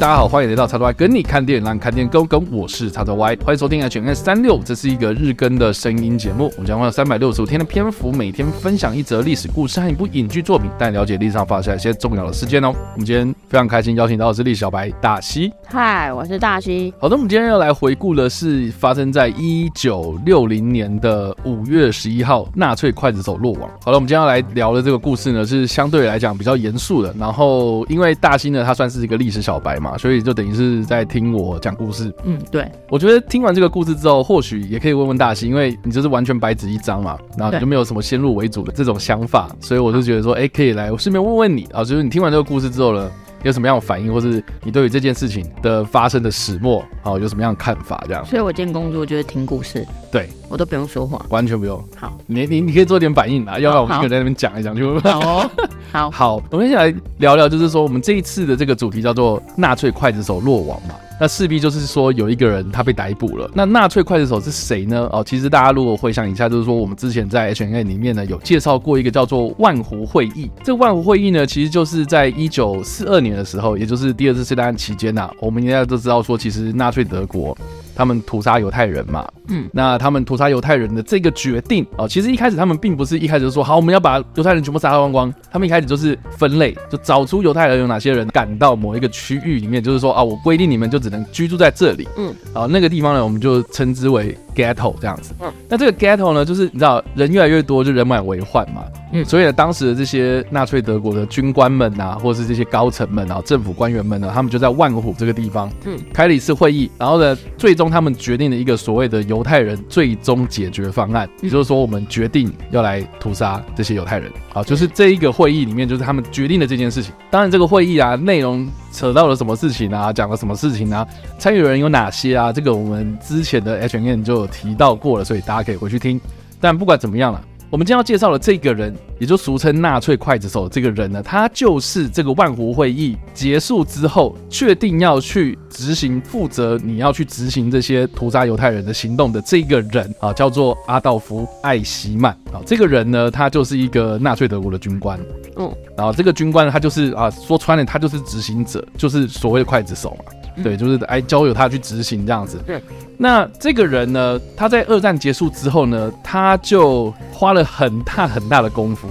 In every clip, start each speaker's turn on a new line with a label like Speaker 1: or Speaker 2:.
Speaker 1: 大家好，欢迎来到叉叉 Y 跟你看电影，让你看电影更跟。我是叉叉 Y，欢迎收听 H&M 三六，这是一个日更的声音节目。我们将会有三百六十五天的篇幅，每天分享一则历史故事和一部影剧作品，带你了解历史上发生一些重要的事件哦。我们今天非常开心邀请到的是历史小白大西。
Speaker 2: 嗨，我是大西。
Speaker 1: 好的，我们今天要来回顾的是发生在一九六零年的五月十一号，纳粹刽子手落网。好了，我们今天要来聊的这个故事呢，是相对来讲比较严肃的。然后，因为大西呢，他算是一个历史小白嘛。所以就等于是在听我讲故事。
Speaker 2: 嗯，对。
Speaker 1: 我觉得听完这个故事之后，或许也可以问问大西，因为你就是完全白纸一张嘛，然后你就没有什么先入为主的这种想法，所以我就觉得说，哎、欸，可以来，我顺便问问你啊，就是你听完这个故事之后呢，有什么样的反应，或是你对于这件事情的发生的始末，好，有什么样的看法？这样。
Speaker 2: 所以我今天工作就是听故事，
Speaker 1: 对
Speaker 2: 我都不用说话，
Speaker 1: 完全不用。
Speaker 2: 好，
Speaker 1: 你你你可以做点反应啊，要不然我们一个人在那边讲一讲就
Speaker 2: 好哦。好
Speaker 1: 好，我们先来聊聊，就是说我们这一次的这个主题叫做纳粹刽子手落网嘛。那势必就是说有一个人他被逮捕了。那纳粹刽子手是谁呢？哦，其实大家如果回想一下，就是说我们之前在 H N A 里面呢有介绍过一个叫做万湖会议。这万湖会议呢，其实就是在一九四二年的时候，也就是第二次世界大战期间呐，我们应该都知道说，其实纳粹德国。他们屠杀犹太人嘛，嗯，那他们屠杀犹太人的这个决定哦，其实一开始他们并不是一开始就说好，我们要把犹太人全部杀光光。他们一开始就是分类，就找出犹太人有哪些人赶到某一个区域里面，就是说啊，我规定你们就只能居住在这里，嗯，啊，那个地方呢，我们就称之为 ghetto 这样子。嗯，那这个 ghetto 呢，就是你知道人越来越多，就人满为患嘛，嗯，所以呢，当时的这些纳粹德国的军官们呐、啊，或者是这些高层们啊，政府官员们呢，他们就在万湖这个地方，嗯，开了一次会议，然后呢，最终。他们决定了一个所谓的犹太人最终解决方案，也就是说，我们决定要来屠杀这些犹太人。好，就是这一个会议里面，就是他们决定了这件事情。当然，这个会议啊，内容扯到了什么事情啊，讲了什么事情啊，参与人有哪些啊？这个我们之前的 H N N 就有提到过了，所以大家可以回去听。但不管怎么样了。我们今天要介绍的这个人，也就俗称纳粹刽子手这个人呢，他就是这个万湖会议结束之后，确定要去执行、负责你要去执行这些屠杀犹太人的行动的这个人啊，叫做阿道夫·艾希曼啊。这个人呢，他就是一个纳粹德国的军官。嗯，然后这个军官，他就是啊，说穿了，他就是执行者，就是所谓的刽子手嘛。对，就是哎，交由他去执行这样子。对，那这个人呢，他在二战结束之后呢，他就花了很大很大的功夫。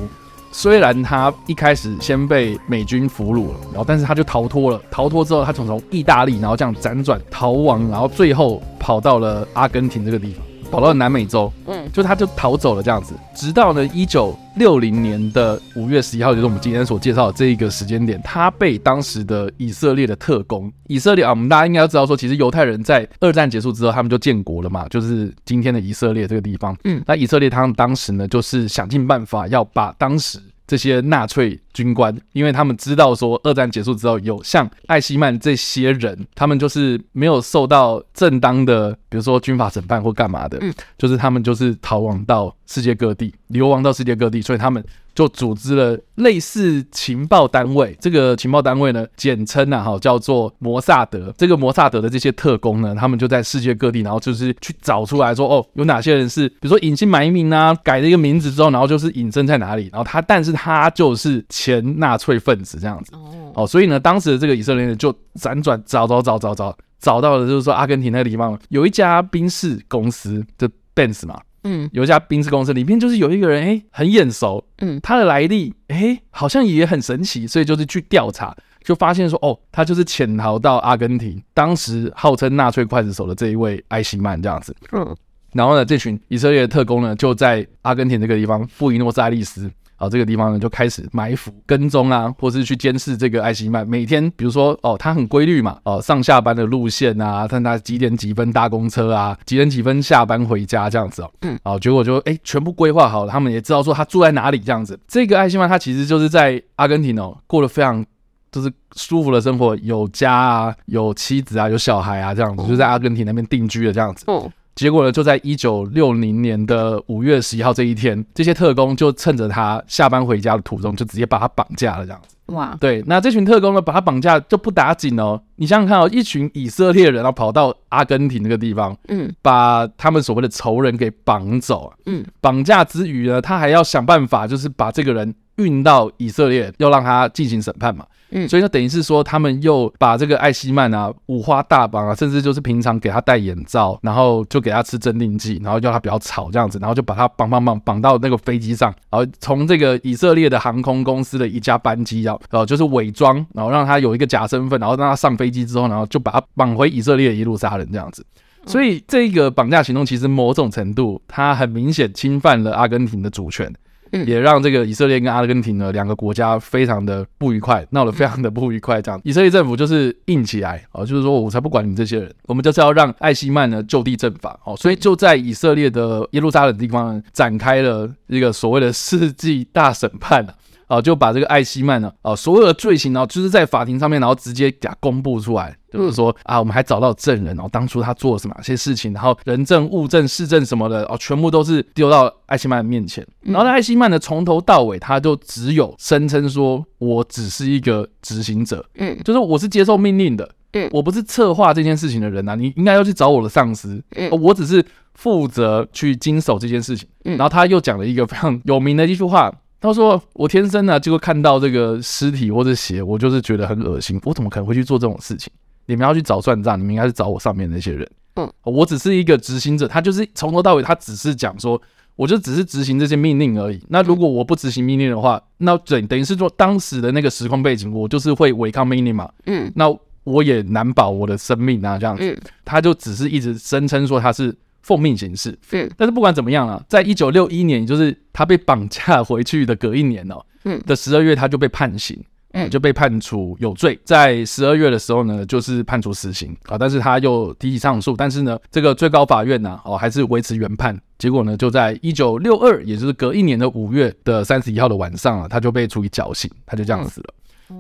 Speaker 1: 虽然他一开始先被美军俘虏了，然后但是他就逃脱了。逃脱之后，他从从意大利，然后这样辗转逃亡，然后最后跑到了阿根廷这个地方。跑到南美洲，嗯，就他就逃走了这样子，直到呢一九六零年的五月十一号，就是我们今天所介绍的这一个时间点，他被当时的以色列的特工，以色列啊，我们大家应该都知道说，其实犹太人在二战结束之后，他们就建国了嘛，就是今天的以色列这个地方，嗯，那以色列他们当时呢，就是想尽办法要把当时。这些纳粹军官，因为他们知道说，二战结束之后，有像艾希曼这些人，他们就是没有受到正当的，比如说军法审判或干嘛的，嗯，就是他们就是逃亡到世界各地，流亡到世界各地，所以他们。就组织了类似情报单位，这个情报单位呢，简称啊，哈，叫做摩萨德。这个摩萨德的这些特工呢，他们就在世界各地，然后就是去找出来说，哦，有哪些人是，比如说隐姓埋名啊，改了一个名字之后，然后就是隐身在哪里，然后他，但是他就是前纳粹分子这样子。哦，所以呢，当时的这个以色列人就辗转找找找找找，找到了，就是说阿根廷那个地方有一家宾士公司，就 Benz 嘛。嗯，有一家冰室公司里面就是有一个人，哎、欸，很眼熟，嗯，他的来历，哎、欸，好像也很神奇，所以就是去调查，就发现说，哦，他就是潜逃到阿根廷，当时号称纳粹刽子手的这一位艾希曼这样子，嗯，然后呢，这群以色列的特工呢，就在阿根廷这个地方布宜诺斯艾利斯。好，这个地方呢就开始埋伏、跟踪啊，或是去监视这个艾希曼。每天，比如说哦，他很规律嘛，哦，上下班的路线啊，看他几点几分搭公车啊，几点几分下班回家这样子哦。嗯，好，结果就哎，全部规划好了，他们也知道说他住在哪里这样子。这个艾希曼他其实就是在阿根廷哦，过得非常就是舒服的生活，有家啊，有妻子啊，有小孩啊这样子，就在阿根廷那边定居的这样子。嗯。结果呢，就在一九六零年的五月十一号这一天，这些特工就趁着他下班回家的途中，就直接把他绑架了，这样子。哇，对，那这群特工呢，把他绑架就不打紧哦。你想想看哦，一群以色列人然后跑到阿根廷那个地方，嗯，把他们所谓的仇人给绑走，嗯，绑架之余呢，他还要想办法，就是把这个人运到以色列，要让他进行审判嘛。嗯，所以就等于是说，他们又把这个艾希曼啊五花大绑啊，甚至就是平常给他戴眼罩，然后就给他吃镇定剂，然后叫他不要吵这样子，然后就把他绑绑绑绑到那个飞机上，然后从这个以色列的航空公司的一架班机，然后就是伪装，然后让他有一个假身份，然后让他上飞机之后，然后就把他绑回以色列的耶路撒冷这样子。所以这个绑架行动其实某种程度，它很明显侵犯了阿根廷的主权。也让这个以色列跟阿根廷呢两个国家非常的不愉快，闹得非常的不愉快。这样，以色列政府就是硬起来哦，就是说我才不管你这些人，我们就是要让艾希曼呢就地正法哦。所以就在以色列的耶路撒冷地方展开了一个所谓的世纪大审判了，就把这个艾希曼呢啊所有的罪行，呢就是在法庭上面，然后直接给他公布出来。就是说啊，我们还找到证人，然后当初他做了什么哪些事情，然后人证、物证、事证什么的，哦，全部都是丢到艾希曼的面前。然后艾希曼呢，从头到尾他就只有声称说，我只是一个执行者，嗯，就是我是接受命令的，嗯，我不是策划这件事情的人呐，你应该要去找我的上司，嗯，我只是负责去经手这件事情。嗯然后他又讲了一个非常有名的一句话，他说：“我天生呢就会看到这个尸体或者血，我就是觉得很恶心，我怎么可能会去做这种事情？”你们要去找算账，你们应该是找我上面那些人。嗯，我只是一个执行者，他就是从头到尾，他只是讲说，我就只是执行这些命令而已。那如果我不执行命令的话，那等等于是说，当时的那个时空背景，我就是会违抗命令嘛。嗯，那我也难保我的生命啊，这样子。他就只是一直声称说他是奉命行事。嗯，但是不管怎么样啊，在一九六一年，也就是他被绑架回去的隔一年哦，嗯的十二月，他就被判刑。嗯，就被判处有罪，在十二月的时候呢，就是判处死刑啊，但是他又提起上诉，但是呢，这个最高法院呢，哦，还是维持原判，结果呢，就在一九六二，也就是隔一年的五月的三十一号的晚上啊，他就被处以绞刑，他就这样死了。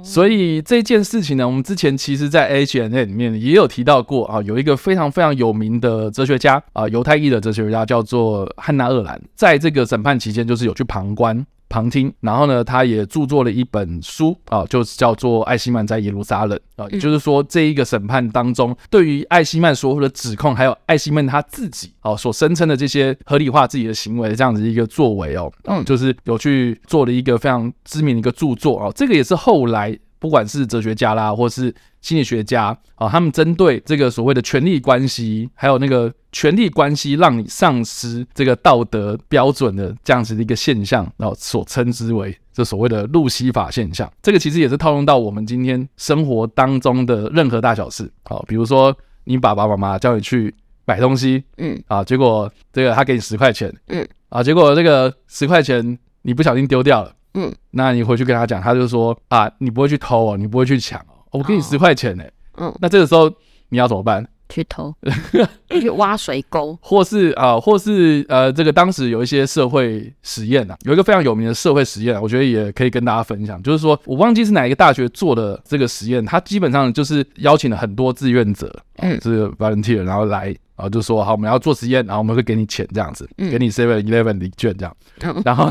Speaker 1: 所以这件事情呢，我们之前其实，在 H N A 里面也有提到过啊，有一个非常非常有名的哲学家啊，犹太裔的哲学家叫做汉娜·厄兰，在这个审判期间，就是有去旁观。旁听，然后呢，他也著作了一本书啊，就是叫做《艾希曼在耶路撒冷》啊，也就是说，这一个审判当中，对于艾希曼所有的指控，还有艾希曼他自己啊所声称的这些合理化自己的行为的这样子一个作为哦，嗯，就是有去做了一个非常知名的一个著作啊，这个也是后来。不管是哲学家啦，或是心理学家啊，他们针对这个所谓的权力关系，还有那个权力关系让你丧失这个道德标准的这样子的一个现象，然后所称之为这所谓的路西法现象。这个其实也是套用到我们今天生活当中的任何大小事。好，比如说你爸爸妈妈叫你去买东西，嗯，啊，结果这个他给你十块钱，嗯，啊，结果这个十块钱你不小心丢掉了。嗯，那你回去跟他讲，他就说啊，你不会去偷哦，你不会去抢哦，我给你十块钱呢。嗯，那这个时候你要怎么办？
Speaker 2: 去偷，去挖水沟，
Speaker 1: 或是啊，或是呃，这个当时有一些社会实验啊，有一个非常有名的社会实验啊，我觉得也可以跟大家分享，就是说我忘记是哪一个大学做的这个实验，他基本上就是邀请了很多志愿者，嗯，这个 volunteer，然后来。然后就说好，我们要做实验，然后我们会给你钱这样子，给你 seven eleven 礼券这样。然后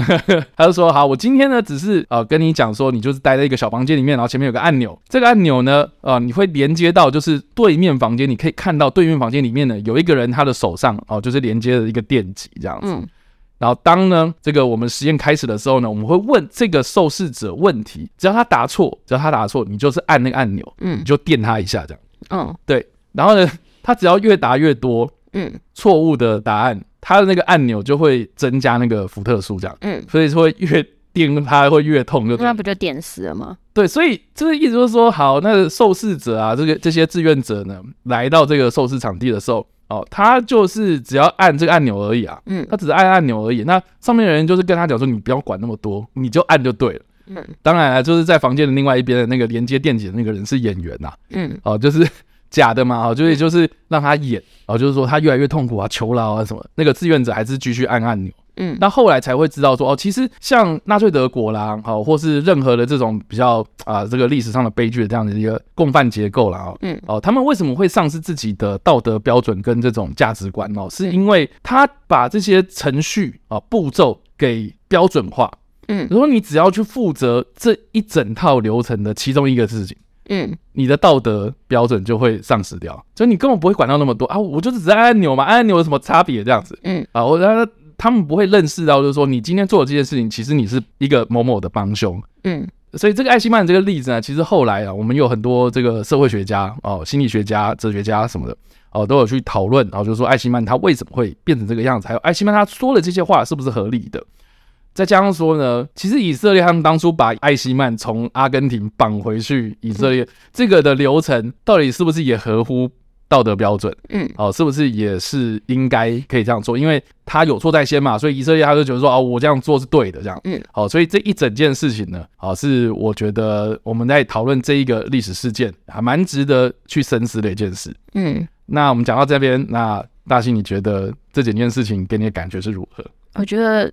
Speaker 1: 他就说好，我今天呢只是呃跟你讲说，你就是待在一个小房间里面，然后前面有个按钮，这个按钮呢呃你会连接到就是对面房间，你可以看到对面房间里面呢有一个人他的手上哦就是连接了一个电极这样子。然后当呢这个我们实验开始的时候呢，我们会问这个受试者问题，只要他答错，只要他答错，你就是按那个按钮，嗯，你就电他一下这样。嗯，对，然后呢。他只要越答越多，嗯，错误的答案，他的那个按钮就会增加那个福特数，这样，嗯，所以会越电他会越痛，就
Speaker 2: 那不就电死了吗？
Speaker 1: 对，所以就是意思就是说，好，那个受试者啊，这个这些志愿者呢，来到这个受试场地的时候，哦，他就是只要按这个按钮而已啊，嗯，他只是按按钮而已。那上面的人就是跟他讲说，你不要管那么多，你就按就对了，嗯，当然了，就是在房间的另外一边的那个连接电极的那个人是演员呐，嗯，哦，就是。假的嘛，哦，就是就是让他演，哦，就是说他越来越痛苦啊，求饶啊什么，那个志愿者还是继续按按钮，嗯，那后来才会知道说，哦，其实像纳粹德国啦，哦，或是任何的这种比较啊，这个历史上的悲剧的这样的一个共犯结构啦，哦，嗯，哦，他们为什么会丧失自己的道德标准跟这种价值观哦，是因为他把这些程序啊步骤给标准化，嗯，如果你只要去负责这一整套流程的其中一个事情。嗯，你的道德标准就会丧失掉，所以你根本不会管到那么多啊！我就是只按按钮嘛，按按钮有什么差别这样子？嗯，啊，我他们不会认识到，就是说你今天做的这件事情，其实你是一个某某的帮凶。
Speaker 2: 嗯，
Speaker 1: 所以这个艾希曼这个例子呢，其实后来啊，我们有很多这个社会学家哦、心理学家、哲学家什么的哦，都有去讨论，然后就是说艾希曼他为什么会变成这个样子，还有艾希曼他说的这些话是不是合理的？再加上说呢，其实以色列他们当初把艾希曼从阿根廷绑回去以色列，这个的流程到底是不是也合乎道德标准？嗯，哦，是不是也是应该可以这样做？因为他有错在先嘛，所以以色列他就觉得说，哦，我这样做是对的，这样。嗯，好，所以这一整件事情呢，好，是我觉得我们在讨论这一个历史事件，还蛮值得去深思的一件事。嗯，那我们讲到这边，那大兴，你觉得这整件事情给你的感觉是如何？
Speaker 2: 我觉得。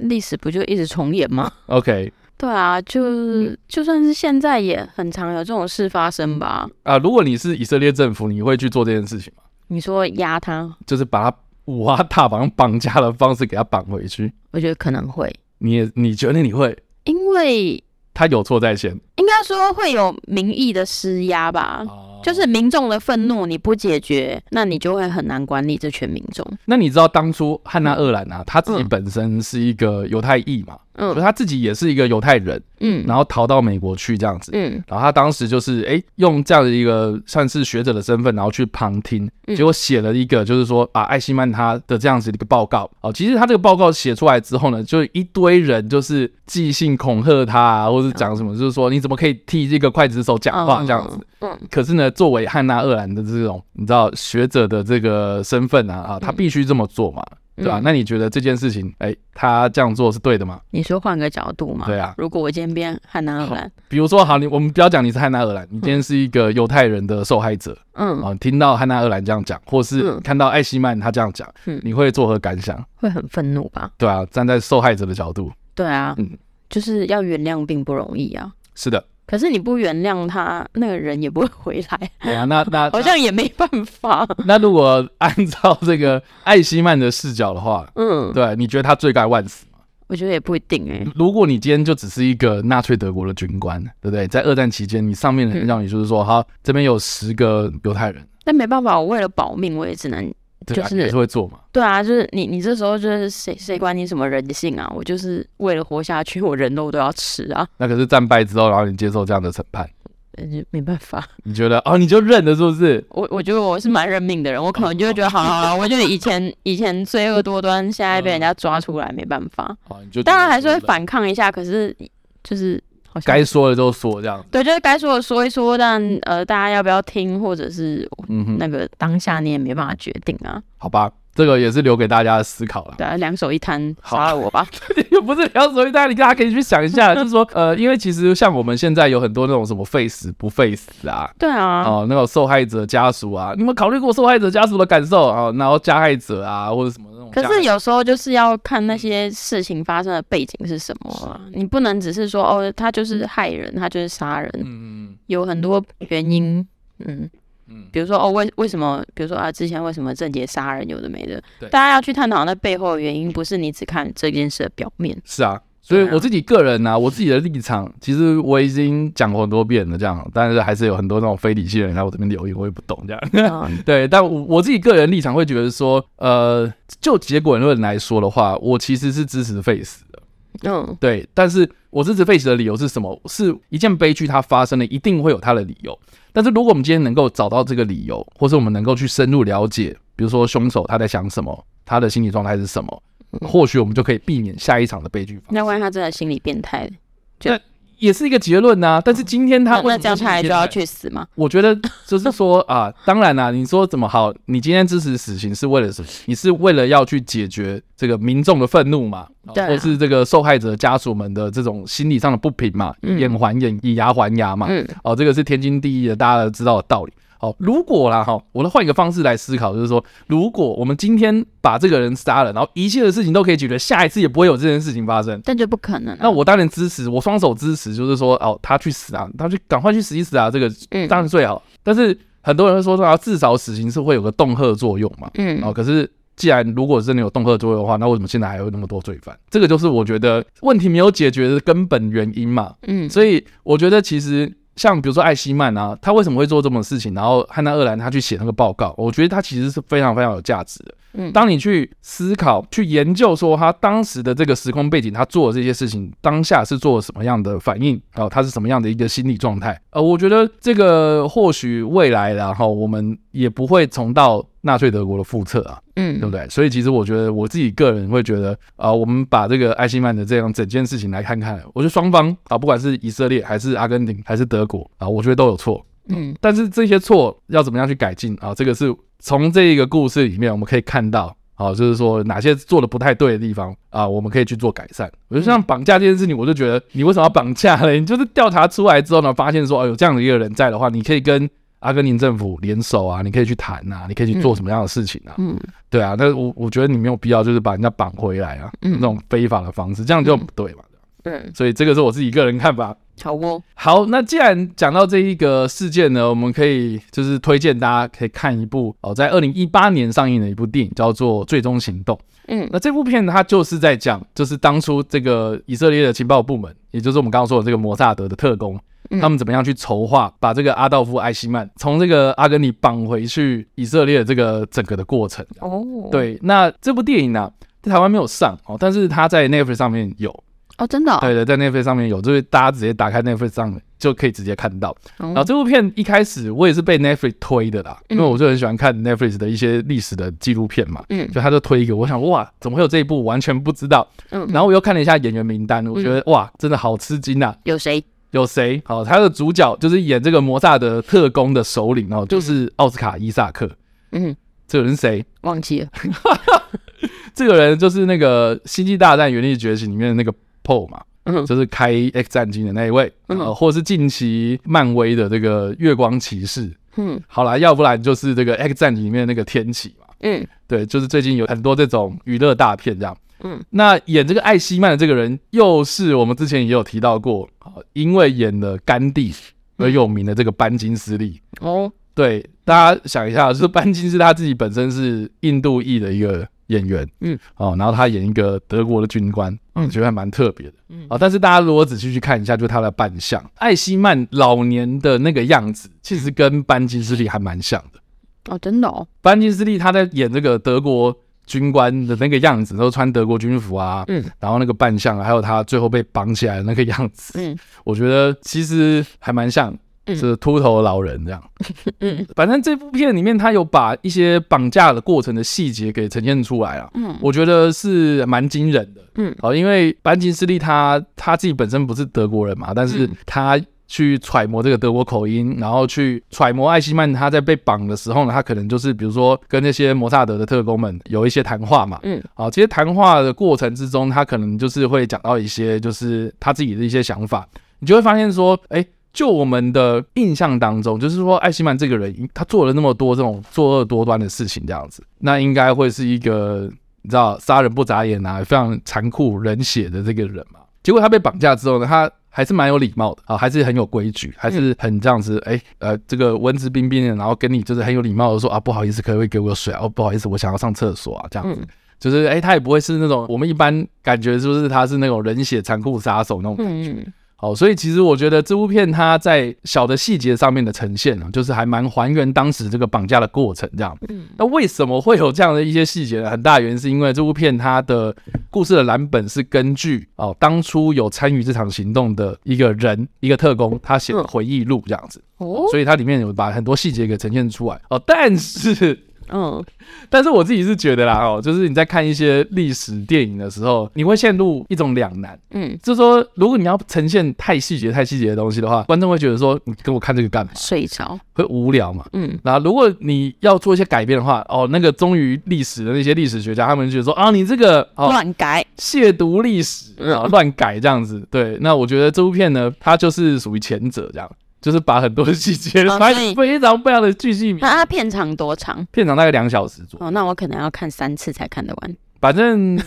Speaker 2: 历史不就一直重演吗
Speaker 1: ？OK，
Speaker 2: 对啊，就就算是现在也很常有这种事发生吧。
Speaker 1: 啊，如果你是以色列政府，你会去做这件事情吗？
Speaker 2: 你说压他，
Speaker 1: 就是把他五花大绑绑架的方式给他绑回去？
Speaker 2: 我觉得可能会。
Speaker 1: 你也你觉得你会？
Speaker 2: 因为
Speaker 1: 他有错在先，
Speaker 2: 应该说会有民意的施压吧。啊就是民众的愤怒，你不解决，那你就会很难管理这群民众。
Speaker 1: 那你知道当初汉娜·厄兰啊，他自己本身是一个犹太裔嘛？嗯，他自己也是一个犹太人，嗯，然后逃到美国去这样子，嗯，然后他当时就是哎、欸，用这样的一个算是学者的身份，然后去旁听，结果写了一个就是说啊，艾希曼他的这样子的一个报告。哦，其实他这个报告写出来之后呢，就一堆人就是即兴恐吓他啊，或者讲什么，就是说你怎么可以替这个刽子手讲话这样子？嗯，可是呢，作为汉娜·厄兰的这种你知道学者的这个身份啊，啊，他必须这么做嘛。对吧、啊？那你觉得这件事情，哎、欸，他这样做是对的吗？
Speaker 2: 你说换个角度嘛？
Speaker 1: 对啊。
Speaker 2: 如果我今天变汉娜·鄂兰，
Speaker 1: 比如说，好，你我们不要讲你是汉娜·鄂兰，你今天是一个犹太人的受害者，嗯，啊，听到汉娜·鄂兰这样讲，或是看到艾希曼他这样讲，嗯，你会作何感想？
Speaker 2: 会很愤怒吧？
Speaker 1: 对啊，站在受害者的角度，
Speaker 2: 对啊，嗯，就是要原谅并不容易啊。
Speaker 1: 是的。
Speaker 2: 可是你不原谅他，那个人也不会回来。
Speaker 1: 对啊，那那
Speaker 2: 好像也没办法。
Speaker 1: 那如果按照这个艾希曼的视角的话，嗯，对，你觉得他罪该万死吗？
Speaker 2: 我觉得也不一定哎、欸。
Speaker 1: 如果你今天就只是一个纳粹德国的军官，对不对？在二战期间，你上面的人让你就是说，好、嗯，这边有十个犹太人，
Speaker 2: 但没办法，我为了保命，我也只能。就是
Speaker 1: 也是会做嘛？
Speaker 2: 对啊，就是你你这时候就是谁谁管你什么人性啊？我就是为了活下去，我人肉都要吃啊。
Speaker 1: 那可是战败之后，然后你接受这样的审判，
Speaker 2: 就没办法。
Speaker 1: 你觉得哦，你就认了是不是？
Speaker 2: 我我觉得我是蛮认命的人，我可能就会觉得好好好，我觉得以前 以前罪恶多端，现在被人家抓出来，没办法。当然还是会反抗一下，可是就是。
Speaker 1: 该说的都说，这样。
Speaker 2: 对，就是该说的说一说，但呃，大家要不要听，或者是那个当下你也没办法决定啊。
Speaker 1: 好吧，这个也是留给大家的思考了。
Speaker 2: 对啊，两手一摊，杀了我吧。
Speaker 1: 又 不是两手一摊，你大家可以去想一下，就是说 呃，因为其实像我们现在有很多那种什么废死不废死啊，
Speaker 2: 对啊，
Speaker 1: 哦，那种受害者家属啊，你们考虑过受害者家属的感受啊？然后加害者啊，或者什么那种。
Speaker 2: 可是有时候就是要看那些事情发生的背景是什么啊，你不能只是说哦，他就是害人，他就是杀人，嗯，有很多原因，嗯嗯，比如说哦，为为什么，比如说啊，之前为什么郑杰杀人，有的没的，大家要去探讨那背后的原因，不是你只看这件事的表面，
Speaker 1: 是啊。所以我自己个人呢、啊，我自己的立场，其实我已经讲过很多遍了，这样，但是还是有很多那种非理性的人来我这边留言，我也不懂这样。对，但我我自己个人立场会觉得说，呃，就结果论来说的话，我其实是支持废死的。嗯，对，但是我支持废死的理由是什么？是一件悲剧它发生了，一定会有它的理由。但是如果我们今天能够找到这个理由，或是我们能够去深入了解，比如说凶手他在想什么，他的心理状态是什么。或许我们就可以避免下一场的悲剧。
Speaker 2: 那万一他真的心理变态，
Speaker 1: 这也是一个结论呐、啊。但是今天他
Speaker 2: 那这样他就要去死吗？
Speaker 1: 我觉得就是说 啊，当然啦、啊，你说怎么好？你今天支持死刑是为了什么？你是为了要去解决这个民众的愤怒嘛？对、啊，或是这个受害者家属们的这种心理上的不平嘛？以眼还眼，以牙还牙嘛？嗯，哦，这个是天经地义的，大家都知道的道理。好，如果啦哈，我来换一个方式来思考，就是说，如果我们今天把这个人杀了，然后一切的事情都可以解决，下一次也不会有这件事情发生，
Speaker 2: 但就不可能、啊。
Speaker 1: 那我当然支持，我双手支持，就是说，哦，他去死啊，他去赶快去死一死啊，这个当然最好。嗯、但是很多人会说，说至少死刑是会有个恫吓作用嘛，嗯，哦，可是既然如果真的有恫吓作用的话，那为什么现在还有那么多罪犯？这个就是我觉得问题没有解决的根本原因嘛，嗯，所以我觉得其实。像比如说艾希曼啊，他为什么会做这种事情？然后汉娜·厄兰他去写那个报告，我觉得他其实是非常非常有价值的。嗯，当你去思考、去研究说他当时的这个时空背景，他做的这些事情，当下是做了什么样的反应？然后他是什么样的一个心理状态？呃，我觉得这个或许未来，然后我们也不会重蹈纳粹德国的复测啊，嗯，对不对？所以其实我觉得我自己个人会觉得啊、呃，我们把这个艾希曼的这样整件事情来看看，我觉得双方啊，不管是以色列还是阿根廷还是德国啊，我觉得都有错。嗯，但是这些错要怎么样去改进啊？这个是从这一个故事里面我们可以看到，啊，就是说哪些做的不太对的地方啊，我们可以去做改善。我就像绑架这件事情，我就觉得你为什么要绑架嘞？你就是调查出来之后呢，发现说，哦，有这样的一个人在的话，你可以跟阿根廷政府联手啊，你可以去谈啊，你可以去做什么样的事情啊？嗯，对啊，那我我觉得你没有必要就是把人家绑回来啊，那种非法的方式，这样就不对嘛。对，所以这个是我自己个人看法。
Speaker 2: 好哦，
Speaker 1: 好，那既然讲到这一个事件呢，我们可以就是推荐大家可以看一部哦，在二零一八年上映的一部电影，叫做《最终行动》。嗯，那这部片它就是在讲，就是当初这个以色列的情报部门，也就是我们刚刚说的这个摩萨德的特工，他们怎么样去筹划把这个阿道夫·艾希曼从这个阿根廷绑回去以色列的这个整个的过程。哦，对，那这部电影呢，在台湾没有上哦，但是它在 Netflix 上面有。
Speaker 2: 哦，真的、哦？
Speaker 1: 对对，在 Netflix 上面有，就是大家直接打开 Netflix 上面就可以直接看到。嗯、然后这部片一开始我也是被 Netflix 推的啦，嗯、因为我就很喜欢看 Netflix 的一些历史的纪录片嘛。嗯，就他就推一个，我想哇，怎么会有这一部？完全不知道。嗯，然后我又看了一下演员名单，我觉得、嗯、哇，真的好吃惊啊！
Speaker 2: 有谁？
Speaker 1: 有谁？好，他的主角就是演这个摩萨德特工的首领哦，就是奥斯卡·伊萨克。嗯，这个人是谁？
Speaker 2: 忘记了。
Speaker 1: 这个人就是那个《星际大战：原力觉醒》里面的那个 Paul 嘛。嗯，就是开 X 战警的那一位，嗯、呃，或是近期漫威的这个月光骑士，嗯，好啦，要不然就是这个 X 战警里面的那个天启嘛，嗯，对，就是最近有很多这种娱乐大片这样，嗯，那演这个艾希曼的这个人，又是我们之前也有提到过，因为演了甘地而有名的这个班金斯利，哦，对，大家想一下，就是班金斯他自己本身是印度裔的一个。演员，嗯，哦，然后他演一个德国的军官，嗯，觉得还蛮特别的，嗯，啊，但是大家如果仔细去看一下，就是他的扮相，艾希曼老年的那个样子，其实跟班金斯利还蛮像的，
Speaker 2: 哦，真的哦，
Speaker 1: 班金斯利他在演这个德国军官的那个样子，都穿德国军服啊，嗯，然后那个扮相，还有他最后被绑起来的那个样子，嗯，我觉得其实还蛮像。是秃头老人这样，嗯，反正这部片里面他有把一些绑架的过程的细节给呈现出来了，嗯，我觉得是蛮惊人的，嗯，好，因为班吉斯利他他自己本身不是德国人嘛，但是他去揣摩这个德国口音，然后去揣摩艾希曼他在被绑的时候呢，他可能就是比如说跟那些摩萨德的特工们有一些谈话嘛，嗯，好，其实谈话的过程之中，他可能就是会讲到一些就是他自己的一些想法，你就会发现说，哎、欸。就我们的印象当中，就是说艾希曼这个人，他做了那么多这种作恶多端的事情，这样子，那应该会是一个你知道杀人不眨眼啊，非常残酷冷血的这个人嘛。结果他被绑架之后呢，他还是蛮有礼貌的啊，还是很有规矩，还是很这样子，哎、欸，呃，这个文质彬彬的，然后跟你就是很有礼貌的说啊，不好意思，可不可以给我水啊？哦，不好意思，我想要上厕所啊，这样子，就是哎、欸，他也不会是那种我们一般感觉是不是他是那种人血残酷杀手那种感觉。好，所以其实我觉得这部片它在小的细节上面的呈现呢，就是还蛮还原当时这个绑架的过程这样。嗯，那为什么会有这样的一些细节呢？很大原因是因为这部片它的故事的蓝本是根据哦当初有参与这场行动的一个人，一个特工，他写的回忆录这样子。哦，所以它里面有把很多细节给呈现出来。哦，但是。嗯，但是我自己是觉得啦，哦，就是你在看一些历史电影的时候，你会陷入一种两难。嗯，就是说，如果你要呈现太细节、太细节的东西的话，观众会觉得说，你跟我看这个干嘛？
Speaker 2: 睡着
Speaker 1: 会无聊嘛？嗯，然后如果你要做一些改变的话，哦，那个忠于历史的那些历史学家，他们就觉得说，啊，你这个
Speaker 2: 乱改、
Speaker 1: 亵渎历史啊，乱改这样子。对，那我觉得这部片呢，它就是属于前者这样。就是把很多的细节拍非常非常的巨细靡遗。
Speaker 2: 那它片长多长？
Speaker 1: 片长大概两小时左右。
Speaker 2: 哦，那我可能要看三次才看得完。
Speaker 1: 反正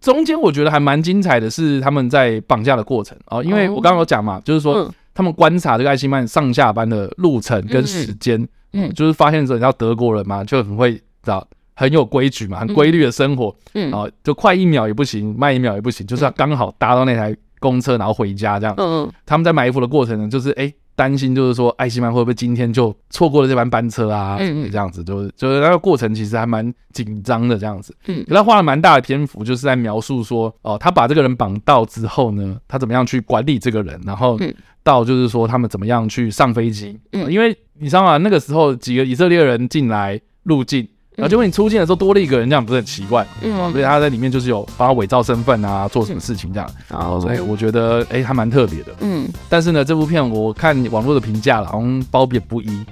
Speaker 1: 中间我觉得还蛮精彩的是他们在绑架的过程哦，因为我刚刚有讲嘛，就是说他们观察这个艾希曼上下班的路程跟时间，嗯，就是发现说你知道德国人嘛，就很会知道很有规矩嘛，很规律的生活，嗯，然后就快一秒也不行，慢一秒也不行，就是要刚好搭到那台公车然后回家这样。嗯嗯，他们在埋伏的过程呢，就是哎。担心，就是说艾希曼会不会今天就错过了这班班车啊？嗯，这样子就是就是那个过程其实还蛮紧张的这样子。嗯，可他花了蛮大的篇幅，就是在描述说哦，他把这个人绑到之后呢，他怎么样去管理这个人，然后到就是说他们怎么样去上飞机。嗯，因为你知道吗？那个时候几个以色列人进来入境。然后结果你出境的时候多了一个人，这样不是很奇怪？嗯，所以他在里面就是有帮他伪造身份啊，做什么事情这样。然后所以我觉得哎，还蛮特别的。嗯，但是呢，这部片我看网络的评价了，好像褒贬不一。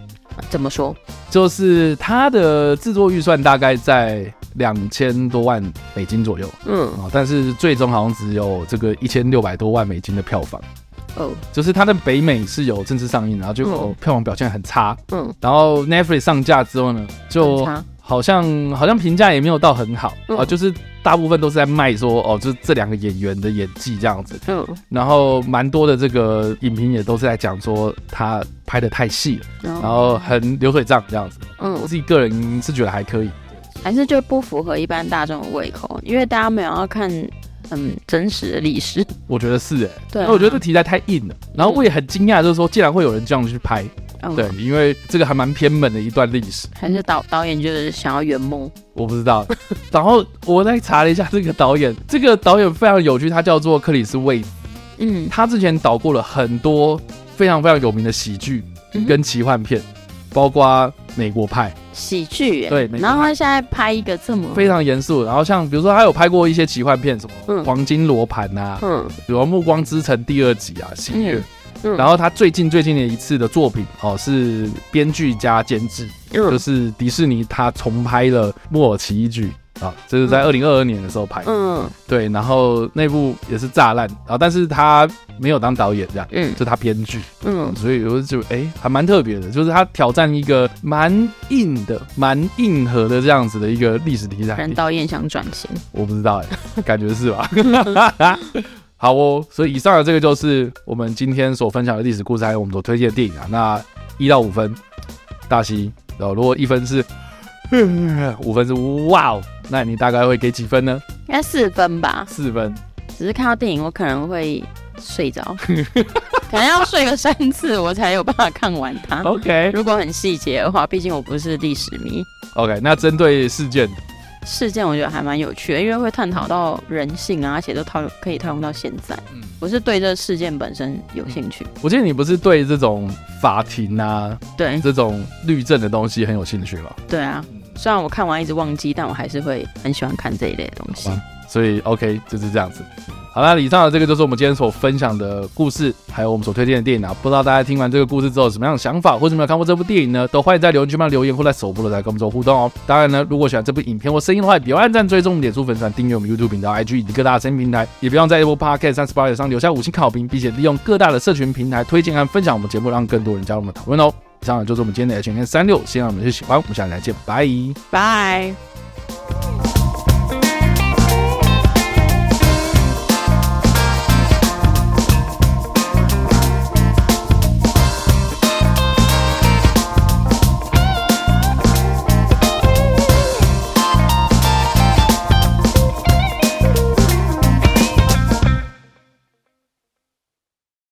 Speaker 2: 怎么说？
Speaker 1: 就是它的制作预算大概在两千多万美金左右。嗯，啊，但是最终好像只有这个一千六百多万美金的票房。哦，就是它在北美是有正式上映，然后就票房表现很差。嗯，然后 Netflix 上架之后呢，就。好像好像评价也没有到很好、嗯、啊，就是大部分都是在卖说哦，就是这两个演员的演技这样子。嗯，然后蛮多的这个影评也都是在讲说他拍的太细了，嗯、然后很流水账这样子。嗯，我自己个人是觉得还可以，
Speaker 2: 还是就不符合一般大众的胃口，因为大家没有要看很真实的历史。
Speaker 1: 我觉得是哎、欸，对、啊，我觉得这题材太硬了。然后我也很惊讶，就是说竟然会有人这样去拍。对，因为这个还蛮偏门的一段历史，
Speaker 2: 还是导导演就是想要圆梦，
Speaker 1: 我不知道。然后我再查了一下这个导演，这个导演非常有趣，他叫做克里斯·魏。嗯，他之前导过了很多非常非常有名的喜剧跟奇幻片，嗯、包括《美国派》
Speaker 2: 喜剧。对，然后他现在拍一个这么
Speaker 1: 非常严肃，然后像比如说他有拍过一些奇幻片，什么《黄金罗盘》啊，嗯，比如《暮光之城》第二集啊，喜剧。嗯然后他最近最近的一次的作品哦，是编剧加监制，就是迪士尼他重拍了《木偶奇遇记》啊，这是在二零二二年的时候拍的，嗯，对，然后那部也是炸烂，然后但是他没有当导演这样，嗯，就他编剧，嗯，所以我就哎还蛮特别的，就是他挑战一个蛮硬的、蛮硬核的这样子的一个历史题材。
Speaker 2: 导演想转型，
Speaker 1: 我不知道哎，感觉是吧？好哦，所以以上的这个就是我们今天所分享的历史故事，还有我们所推荐的电影啊。那一到五分，大西，然后如果一分是，五分是哇哦，那你大概会给几分呢？
Speaker 2: 应该四分吧。
Speaker 1: 四分，
Speaker 2: 只是看到电影我可能会睡着，可能要睡个三次我才有办法看完它。
Speaker 1: OK，
Speaker 2: 如果很细节的话，毕竟我不是历史迷。
Speaker 1: OK，那针对事件。
Speaker 2: 事件我觉得还蛮有趣的，因为会探讨到人性啊，而且都套可以套用到现在。嗯，我是对这事件本身有兴趣。
Speaker 1: 我记得你不是对这种法庭啊，
Speaker 2: 对
Speaker 1: 这种律政的东西很有兴趣吗？
Speaker 2: 对啊，虽然我看完一直忘记，但我还是会很喜欢看这一类的东西。
Speaker 1: 所以 OK 就是这样子。好了，以上的这个就是我们今天所分享的故事，还有我们所推荐的电影啊。不知道大家听完这个故事之后什么样的想法，或者没有看过这部电影呢？都欢迎在留言区帮留言，或在首播的来跟我们做互动哦。当然呢，如果喜欢这部影片或声音的话，别忘按赞、追踪、点数粉丝、订阅我们 YouTube 频道、IG 以及各大声音平台，也别忘在 Apple Podcast 三十八页上留下五星好评，并且利用各大的社群平台推荐和分享我们节目，让更多人加入我们讨论哦。以上就是我们今天的 H&M 365，希望你们是喜欢。我们下次再见，拜拜。